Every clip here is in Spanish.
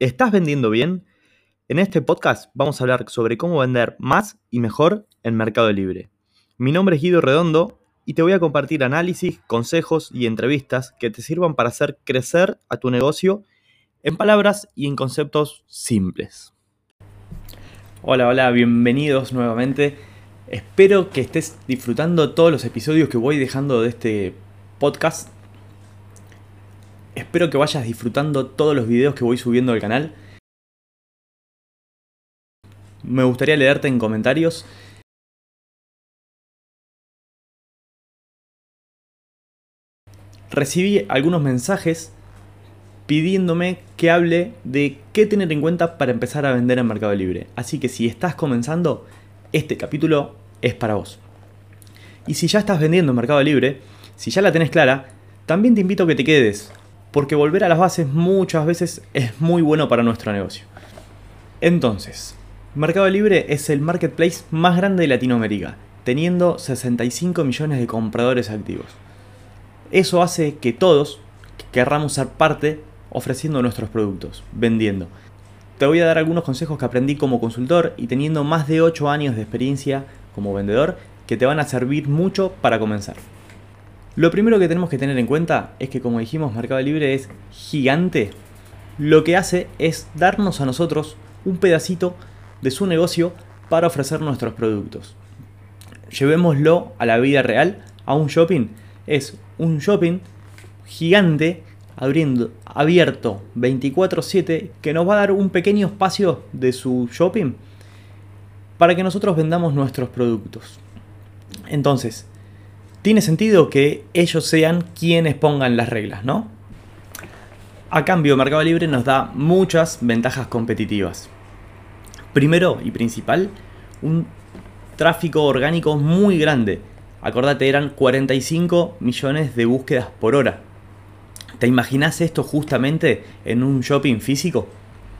¿Estás vendiendo bien? En este podcast vamos a hablar sobre cómo vender más y mejor en Mercado Libre. Mi nombre es Guido Redondo y te voy a compartir análisis, consejos y entrevistas que te sirvan para hacer crecer a tu negocio en palabras y en conceptos simples. Hola, hola, bienvenidos nuevamente. Espero que estés disfrutando todos los episodios que voy dejando de este podcast Espero que vayas disfrutando todos los videos que voy subiendo al canal. Me gustaría leerte en comentarios. Recibí algunos mensajes pidiéndome que hable de qué tener en cuenta para empezar a vender en Mercado Libre. Así que si estás comenzando, este capítulo es para vos. Y si ya estás vendiendo en Mercado Libre, si ya la tenés clara, también te invito a que te quedes porque volver a las bases muchas veces es muy bueno para nuestro negocio. Entonces, Mercado Libre es el marketplace más grande de Latinoamérica, teniendo 65 millones de compradores activos. Eso hace que todos querramos ser parte ofreciendo nuestros productos, vendiendo. Te voy a dar algunos consejos que aprendí como consultor y teniendo más de 8 años de experiencia como vendedor que te van a servir mucho para comenzar. Lo primero que tenemos que tener en cuenta es que como dijimos Mercado Libre es gigante. Lo que hace es darnos a nosotros un pedacito de su negocio para ofrecer nuestros productos. Llevémoslo a la vida real, a un shopping. Es un shopping gigante abriendo, abierto 24/7 que nos va a dar un pequeño espacio de su shopping para que nosotros vendamos nuestros productos. Entonces, tiene sentido que ellos sean quienes pongan las reglas, ¿no? A cambio, Mercado Libre nos da muchas ventajas competitivas. Primero y principal, un tráfico orgánico muy grande. Acordate, eran 45 millones de búsquedas por hora. ¿Te imaginas esto justamente en un shopping físico?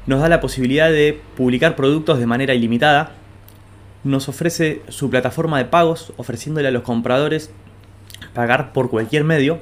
Nos da la posibilidad de publicar productos de manera ilimitada. Nos ofrece su plataforma de pagos, ofreciéndole a los compradores pagar por cualquier medio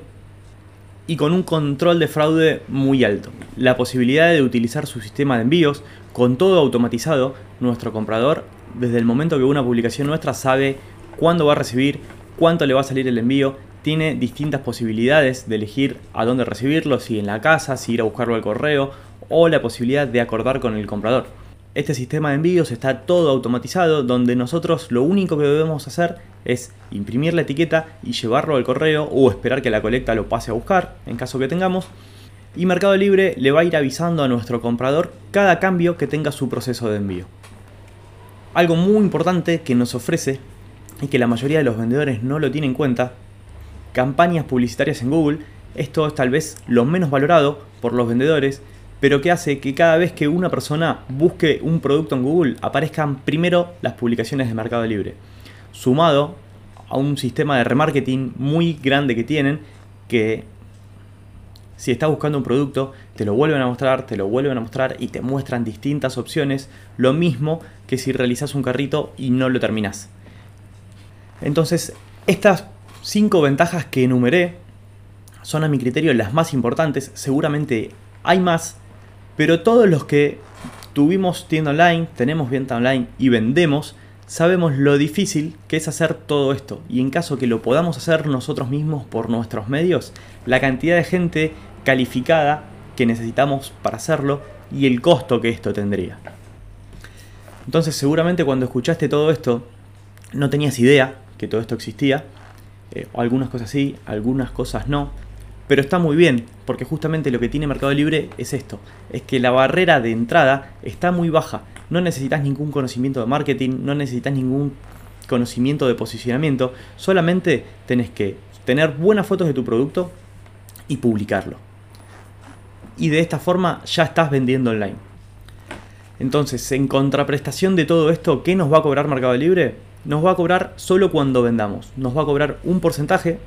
y con un control de fraude muy alto. La posibilidad de utilizar su sistema de envíos con todo automatizado, nuestro comprador desde el momento que una publicación nuestra sabe cuándo va a recibir, cuánto le va a salir el envío, tiene distintas posibilidades de elegir a dónde recibirlo, si en la casa, si ir a buscarlo al correo o la posibilidad de acordar con el comprador. Este sistema de envíos está todo automatizado donde nosotros lo único que debemos hacer es imprimir la etiqueta y llevarlo al correo o esperar que la colecta lo pase a buscar en caso que tengamos. Y Mercado Libre le va a ir avisando a nuestro comprador cada cambio que tenga su proceso de envío. Algo muy importante que nos ofrece y que la mayoría de los vendedores no lo tienen en cuenta, campañas publicitarias en Google. Esto es tal vez lo menos valorado por los vendedores pero que hace que cada vez que una persona busque un producto en Google aparezcan primero las publicaciones de Mercado Libre, sumado a un sistema de remarketing muy grande que tienen que si estás buscando un producto, te lo vuelven a mostrar, te lo vuelven a mostrar y te muestran distintas opciones, lo mismo que si realizas un carrito y no lo terminas. Entonces, estas cinco ventajas que enumeré son a mi criterio las más importantes, seguramente hay más, pero todos los que tuvimos tienda online, tenemos venta online y vendemos, sabemos lo difícil que es hacer todo esto. Y en caso que lo podamos hacer nosotros mismos por nuestros medios, la cantidad de gente calificada que necesitamos para hacerlo y el costo que esto tendría. Entonces seguramente cuando escuchaste todo esto no tenías idea que todo esto existía. Eh, algunas cosas sí, algunas cosas no. Pero está muy bien, porque justamente lo que tiene Mercado Libre es esto, es que la barrera de entrada está muy baja. No necesitas ningún conocimiento de marketing, no necesitas ningún conocimiento de posicionamiento, solamente tenés que tener buenas fotos de tu producto y publicarlo. Y de esta forma ya estás vendiendo online. Entonces, en contraprestación de todo esto, ¿qué nos va a cobrar Mercado Libre? Nos va a cobrar solo cuando vendamos. Nos va a cobrar un porcentaje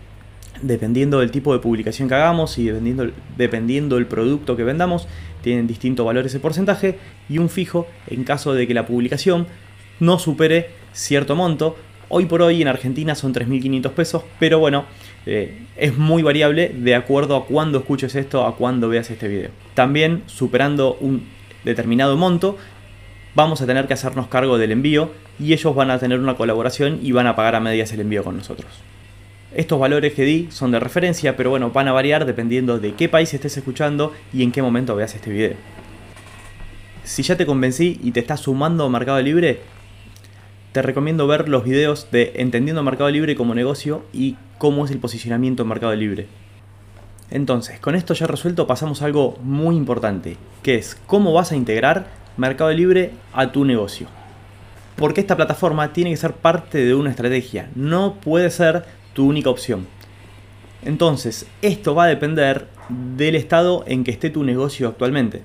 dependiendo del tipo de publicación que hagamos y dependiendo, dependiendo del producto que vendamos, tienen distintos valores de porcentaje y un fijo en caso de que la publicación no supere cierto monto. Hoy por hoy en Argentina son 3.500 pesos, pero bueno, eh, es muy variable de acuerdo a cuándo escuches esto, a cuándo veas este video. También superando un determinado monto, vamos a tener que hacernos cargo del envío y ellos van a tener una colaboración y van a pagar a medias el envío con nosotros. Estos valores que di son de referencia, pero bueno, van a variar dependiendo de qué país estés escuchando y en qué momento veas este video. Si ya te convencí y te estás sumando a Mercado Libre, te recomiendo ver los videos de Entendiendo Mercado Libre como negocio y cómo es el posicionamiento en Mercado Libre. Entonces, con esto ya resuelto pasamos a algo muy importante, que es cómo vas a integrar Mercado Libre a tu negocio. Porque esta plataforma tiene que ser parte de una estrategia, no puede ser tu única opción. Entonces, esto va a depender del estado en que esté tu negocio actualmente.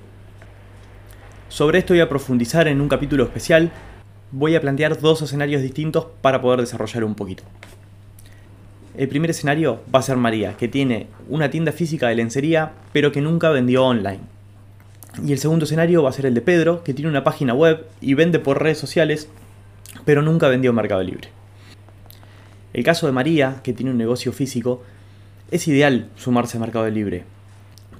Sobre esto voy a profundizar en un capítulo especial, voy a plantear dos escenarios distintos para poder desarrollar un poquito. El primer escenario va a ser María, que tiene una tienda física de lencería, pero que nunca vendió online. Y el segundo escenario va a ser el de Pedro, que tiene una página web y vende por redes sociales, pero nunca vendió Mercado Libre. El caso de María, que tiene un negocio físico, es ideal sumarse a Mercado Libre,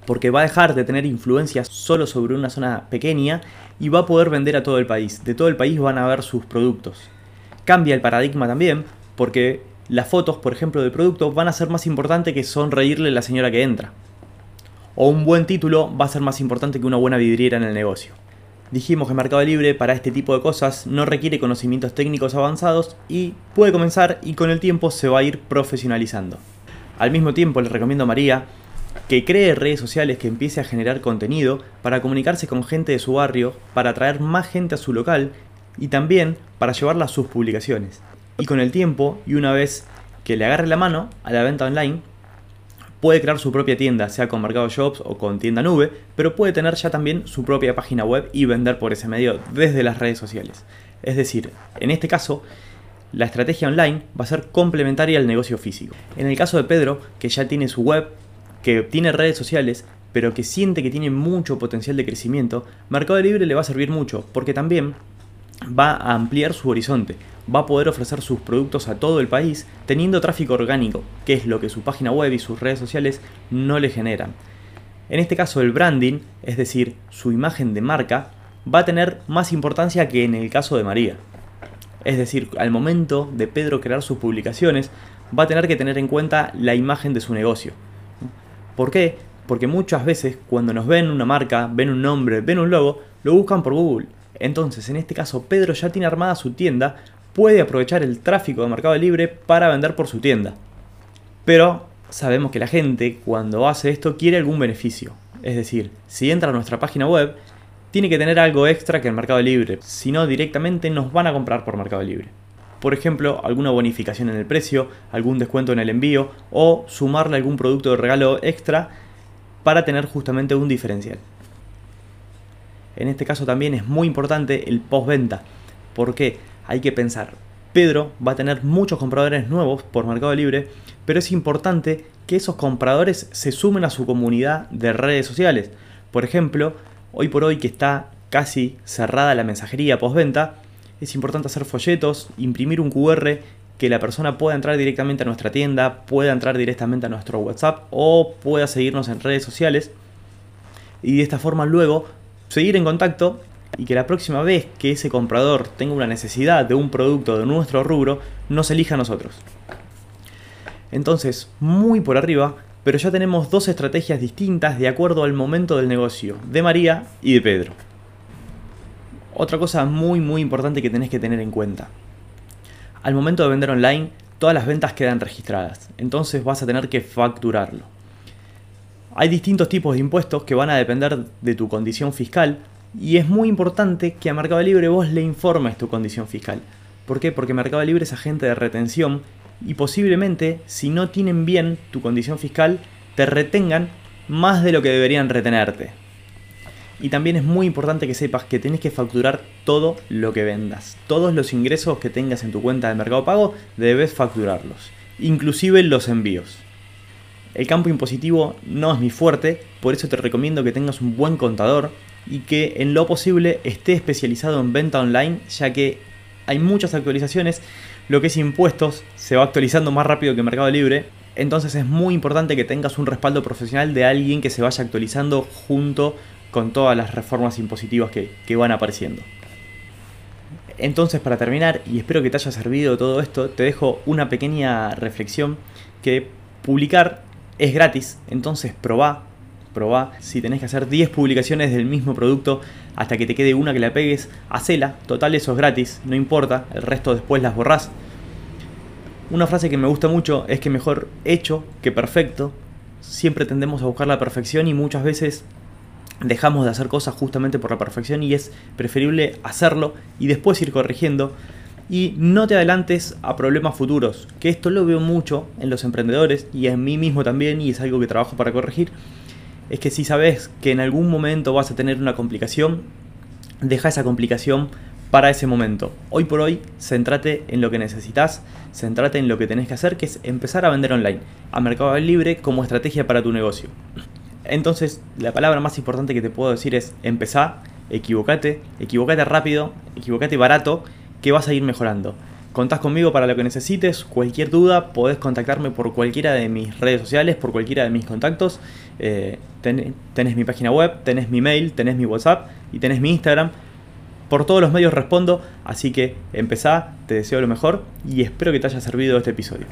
porque va a dejar de tener influencia solo sobre una zona pequeña y va a poder vender a todo el país. De todo el país van a ver sus productos. Cambia el paradigma también, porque las fotos, por ejemplo, del producto van a ser más importante que sonreírle a la señora que entra. O un buen título va a ser más importante que una buena vidriera en el negocio. Dijimos que Mercado Libre para este tipo de cosas no requiere conocimientos técnicos avanzados y puede comenzar y con el tiempo se va a ir profesionalizando. Al mismo tiempo les recomiendo a María que cree redes sociales que empiece a generar contenido para comunicarse con gente de su barrio, para atraer más gente a su local y también para llevarla a sus publicaciones. Y con el tiempo, y una vez que le agarre la mano a la venta online, puede crear su propia tienda, sea con Mercado Shops o con tienda nube, pero puede tener ya también su propia página web y vender por ese medio desde las redes sociales. Es decir, en este caso, la estrategia online va a ser complementaria al negocio físico. En el caso de Pedro, que ya tiene su web, que tiene redes sociales, pero que siente que tiene mucho potencial de crecimiento, Mercado Libre le va a servir mucho, porque también va a ampliar su horizonte, va a poder ofrecer sus productos a todo el país teniendo tráfico orgánico, que es lo que su página web y sus redes sociales no le generan. En este caso el branding, es decir, su imagen de marca, va a tener más importancia que en el caso de María. Es decir, al momento de Pedro crear sus publicaciones, va a tener que tener en cuenta la imagen de su negocio. ¿Por qué? Porque muchas veces cuando nos ven una marca, ven un nombre, ven un logo, lo buscan por Google entonces, en este caso, Pedro ya tiene armada su tienda, puede aprovechar el tráfico de Mercado Libre para vender por su tienda. Pero sabemos que la gente, cuando hace esto, quiere algún beneficio. Es decir, si entra a nuestra página web, tiene que tener algo extra que el Mercado Libre, si no directamente nos van a comprar por Mercado Libre. Por ejemplo, alguna bonificación en el precio, algún descuento en el envío o sumarle algún producto de regalo extra para tener justamente un diferencial. En este caso también es muy importante el postventa. porque Hay que pensar, Pedro va a tener muchos compradores nuevos por Mercado Libre, pero es importante que esos compradores se sumen a su comunidad de redes sociales. Por ejemplo, hoy por hoy que está casi cerrada la mensajería postventa, es importante hacer folletos, imprimir un QR que la persona pueda entrar directamente a nuestra tienda, pueda entrar directamente a nuestro WhatsApp o pueda seguirnos en redes sociales. Y de esta forma luego seguir en contacto y que la próxima vez que ese comprador tenga una necesidad de un producto de nuestro rubro, nos elija a nosotros. Entonces, muy por arriba, pero ya tenemos dos estrategias distintas de acuerdo al momento del negocio, de María y de Pedro. Otra cosa muy muy importante que tenés que tener en cuenta. Al momento de vender online, todas las ventas quedan registradas, entonces vas a tener que facturarlo. Hay distintos tipos de impuestos que van a depender de tu condición fiscal y es muy importante que a Mercado Libre vos le informes tu condición fiscal. ¿Por qué? Porque Mercado Libre es agente de retención y posiblemente si no tienen bien tu condición fiscal te retengan más de lo que deberían retenerte. Y también es muy importante que sepas que tenés que facturar todo lo que vendas. Todos los ingresos que tengas en tu cuenta de Mercado Pago debes facturarlos, inclusive los envíos. El campo impositivo no es mi fuerte, por eso te recomiendo que tengas un buen contador y que en lo posible esté especializado en venta online, ya que hay muchas actualizaciones, lo que es impuestos se va actualizando más rápido que Mercado Libre, entonces es muy importante que tengas un respaldo profesional de alguien que se vaya actualizando junto con todas las reformas impositivas que, que van apareciendo. Entonces, para terminar, y espero que te haya servido todo esto, te dejo una pequeña reflexión que publicar es gratis, entonces probá, Si tenés que hacer 10 publicaciones del mismo producto hasta que te quede una que la pegues, hacela, total eso es gratis, no importa, el resto después las borrás. Una frase que me gusta mucho es que mejor hecho que perfecto. Siempre tendemos a buscar la perfección y muchas veces dejamos de hacer cosas justamente por la perfección y es preferible hacerlo y después ir corrigiendo y no te adelantes a problemas futuros, que esto lo veo mucho en los emprendedores y en mí mismo también y es algo que trabajo para corregir, es que si sabes que en algún momento vas a tener una complicación, deja esa complicación para ese momento. Hoy por hoy, centrate en lo que necesitas, centrate en lo que tenés que hacer, que es empezar a vender online, a Mercado Libre como estrategia para tu negocio. Entonces, la palabra más importante que te puedo decir es empezar, equivocate, equivocate rápido, equivocate barato, que vas a ir mejorando. Contás conmigo para lo que necesites, cualquier duda podés contactarme por cualquiera de mis redes sociales, por cualquiera de mis contactos. Eh, tenés mi página web, tenés mi mail, tenés mi WhatsApp y tenés mi Instagram. Por todos los medios respondo, así que empezá, te deseo lo mejor y espero que te haya servido este episodio.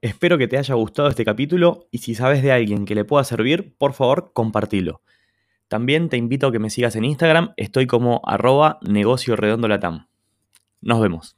Espero que te haya gustado este capítulo y si sabes de alguien que le pueda servir, por favor, compartilo. También te invito a que me sigas en Instagram, estoy como arroba negocio redondo latam. Nos vemos.